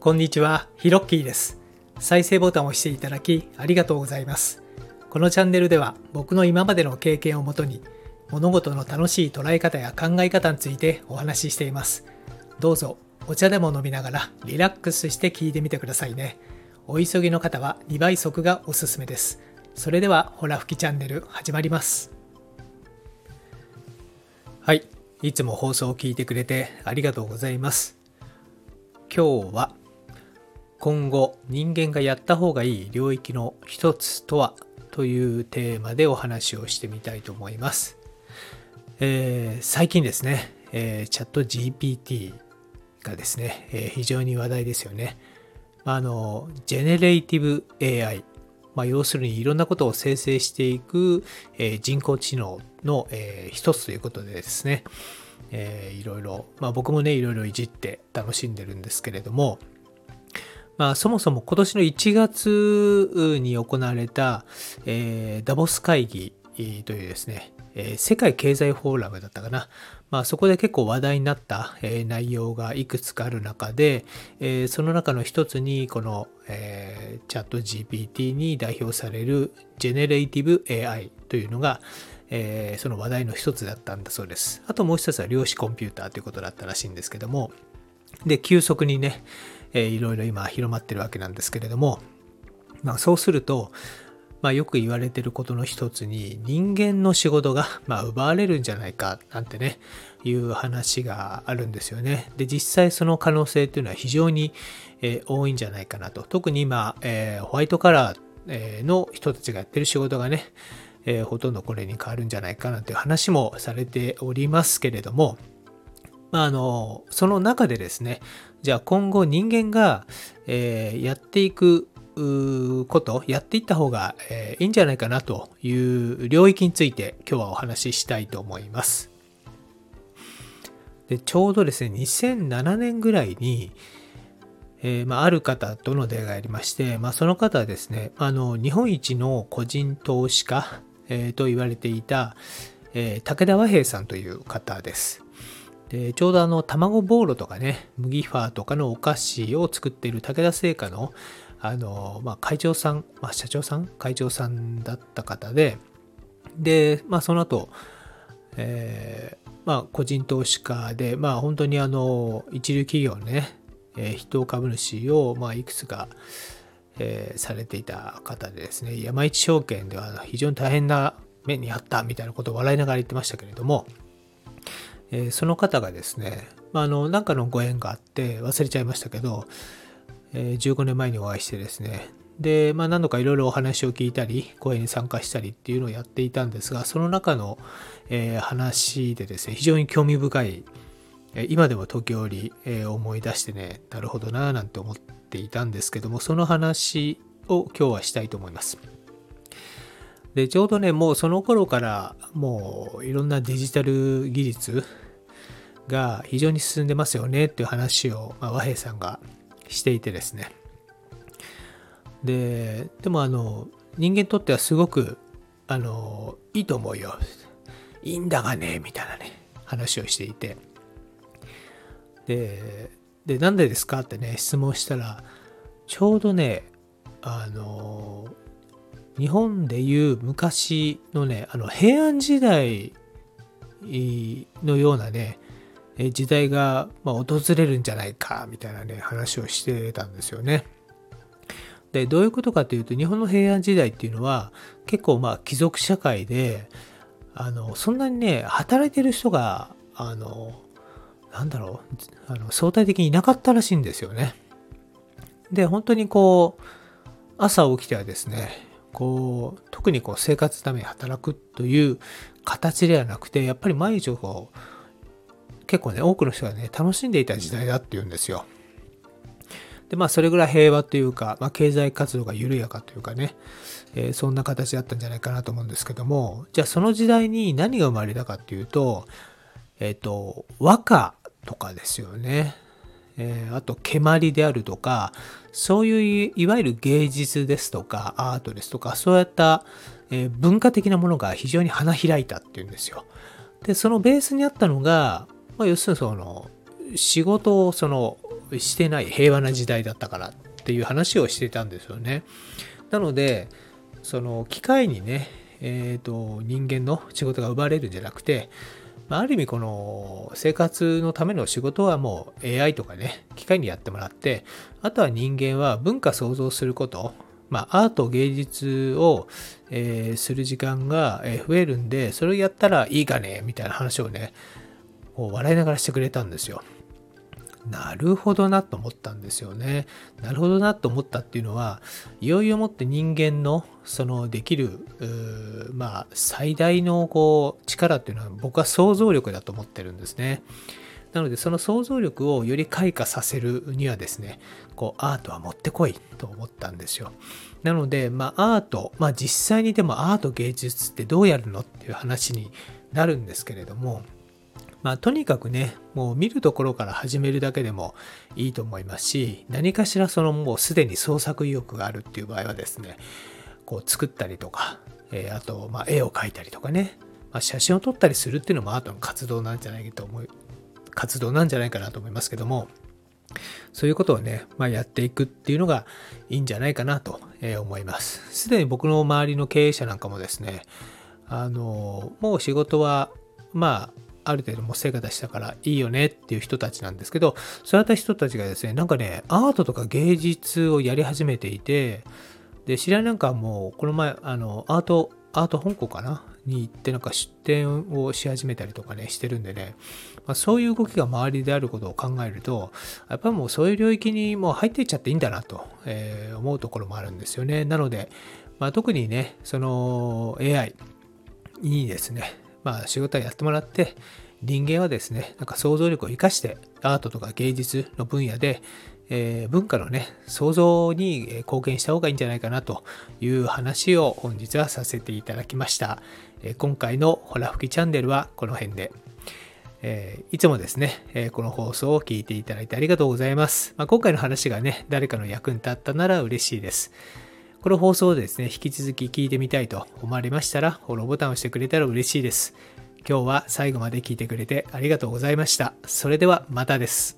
こんにちは、ヒロッキーです。再生ボタンを押していただきありがとうございます。このチャンネルでは僕の今までの経験をもとに物事の楽しい捉え方や考え方についてお話ししています。どうぞお茶でも飲みながらリラックスして聞いてみてくださいね。お急ぎの方は2倍速がおすすめです。それではほら吹きチャンネル始まります。はい、いつも放送を聞いてくれてありがとうございます。今日は今後人間がやった方がいい領域の一つとはというテーマでお話をしてみたいと思います。えー最近ですね、えーチャット GPT がですね、えー非常に話題ですよね。あの、ジェネレイティブ AI。まあ、要するにいろんなことを生成していく、えー人工知能の、えー一つということでですね、えーいろいろ、まあ、僕もね、いろいろいじって楽しんでるんですけれども、まあ、そもそも今年の1月に行われた、えーダボス会議というですね、えー世界経済フォーラムだったかな。まあ、そこで結構話題になった、えー内容がいくつかある中で、えーその中の一つに、この、えーチャット GPT に代表されるジェネレイティブ AI というのが、えーその話題の一つだったんだそうです。あともう一つは量子コンピューターということだったらしいんですけども、で、急速にね、えーいろいろ今広まってるわけなんですけれども、まあそうすると、まあよく言われてることの一つに人間の仕事が、まあ、奪われるんじゃないかなんてね、いう話があるんですよね。で、実際その可能性っていうのは非常に、えー多いんじゃないかなと。特に今、えーホワイトカラーの人たちがやってる仕事がね、えーほとんどこれに変わるんじゃないかなという話もされておりますけれども、まあ、あの、その中でですね、じゃあ今後人間が、えーやっていくこと、やっていった方が、えーいいんじゃないかなという領域について今日はお話ししたいと思います。で、ちょうどですね、2007年ぐらいに、えーまあ、ある方との出会いがありまして、まあ、その方はですね、あの、日本一の個人投資家、えーと言われていた、えー武田和平さんという方です。でちょうどあの卵ボーロとかね麦ファーとかのお菓子を作っている武田製菓のあの、まあ、会長さん、まあ、社長さん会長さんだった方でで、まあ、その後、えーまあ、個人投資家で、まあ、本当にあの一流企業のね、えー筆頭株主を、まあ、いくつか、えーされていた方でですね山一証券では非常に大変な目にあったみたいなことを笑いながら言ってましたけれども、えーその方がですね、まあ、あの、なんかのご縁があって忘れちゃいましたけど、えー15年前にお会いしてですね、で、まあ、何度かいろいろお話を聞いたり、講演に参加したりっていうのをやっていたんですが、その中の、えー話でですね、非常に興味深い、え今でも時折、え思い出してね、なるほどなぁなんて思っていたんですけども、その話を今日はしたいと思います。で、ちょうどね、もうその頃から、もういろんなデジタル技術が非常に進んでますよねっていう話を、まあ、和平さんがしていてですね。で、でもあの、人間にとってはすごく、あの、いいと思うよ。いいんだがね、みたいなね、話をしていて。で、で、なんでですかってね、質問したら、ちょうどね、あの、日本でいう昔のね、あの平安時代のようなね、時代が、訪れるんじゃないかみたいなね、話をしてたんですよね。で、どういうことかというと、日本の平安時代っていうのは、結構まあ貴族社会で、あの、そんなにね、働いてる人が、あの、なんだろう、あの相対的にいなかったらしいんですよね。で、本当にこう、朝起きてはですね、こう、特にこう生活のために働くという形ではなくて、やっぱり毎日を、結構ね、多くの人がね、楽しんでいた時代だっていうんですよ。で、まあ、それぐらい平和というか、まあ、経済活動が緩やかというかね、えーそんな形だったんじゃないかなと思うんですけども、じゃあその時代に何が生まれたかっていうと、えっ、と、和歌とかですよね。えーあと、蹴鞠であるとか、そういういわゆる芸術ですとか、アートですとか、そういった、えー文化的なものが非常に花開いたっていうんですよ。で、そのベースにあったのが、まあ、要するにその、仕事をその、してない平和な時代だったからっていう話をしてたんですよね。なので、その機械にね、えっ、ー、と、人間の仕事が奪われるんじゃなくて、まある意味この生活のための仕事はもう AI とかね、機械にやってもらって、あとは人間は文化創造すること、まあ、アート、芸術を、えー、する時間が増えるんで、それをやったらいいかねみたいな話をね、笑いながらしてくれたんですよ。なるほどなと思ったんですよね。なるほどなと思ったっていうのは、いよいよもって人間のそのできる、まあ、最大のこう力っていうのは僕は想像力だと思ってるんですね。なのでその想像力をより開花させるにはですね、こうアートは持ってこいと思ったんですよ。なので、まあアート、まあ実際にでもアート芸術ってどうやるのっていう話になるんですけれども、まあ、とにかくね、もう見るところから始めるだけでもいいと思いますし、何かしらそのもうすでに創作意欲があるっていう場合はですね、こう作ったりとか、えー、あと、ま、絵を描いたりとかね、まあ、写真を撮ったりするっていうのもアートの活動なんじゃないかと思う、活動なんじゃないかなと思いますけども、そういうことをね、まあ、やっていくっていうのがいいんじゃないかなと思います。すでに僕の周りの経営者なんかもですね、あの、もう仕事は、まあ、ある程度もう成果出したからいいよねっていう人たちなんですけど、そういった人たちがですね、なんかね、アートとか芸術をやり始めていて、で、知り合いなんかもう、この前、あの、アート、アート香港かな？に行ってなんか出店をし始めたりとかね、してるんでね、まあ、そういう動きが周りであることを考えると、やっぱりもうそういう領域にもう入っていっちゃっていいんだなと、え、思うところもあるんですよね。なので、まあ、特にね、その AI にですね、まあ、仕事はやってもらって、人間はですね、なんか想像力を生かしてアートとか芸術の分野で、えー、文化のね、創造に貢献した方がいいんじゃないかなという話を本日はさせていただきました。えー、今回のホラ吹きチャンネルはこの辺で。えー、いつもですね、えこの放送を聞いていただいてありがとうございます。まあ、今回の話がね、誰かの役に立ったなら嬉しいです。この放送をですね、引き続き聞いてみたいと思われましたら、フォローボタンを押してくれたら嬉しいです。今日は最後まで聞いてくれてありがとうございました。それではまたです。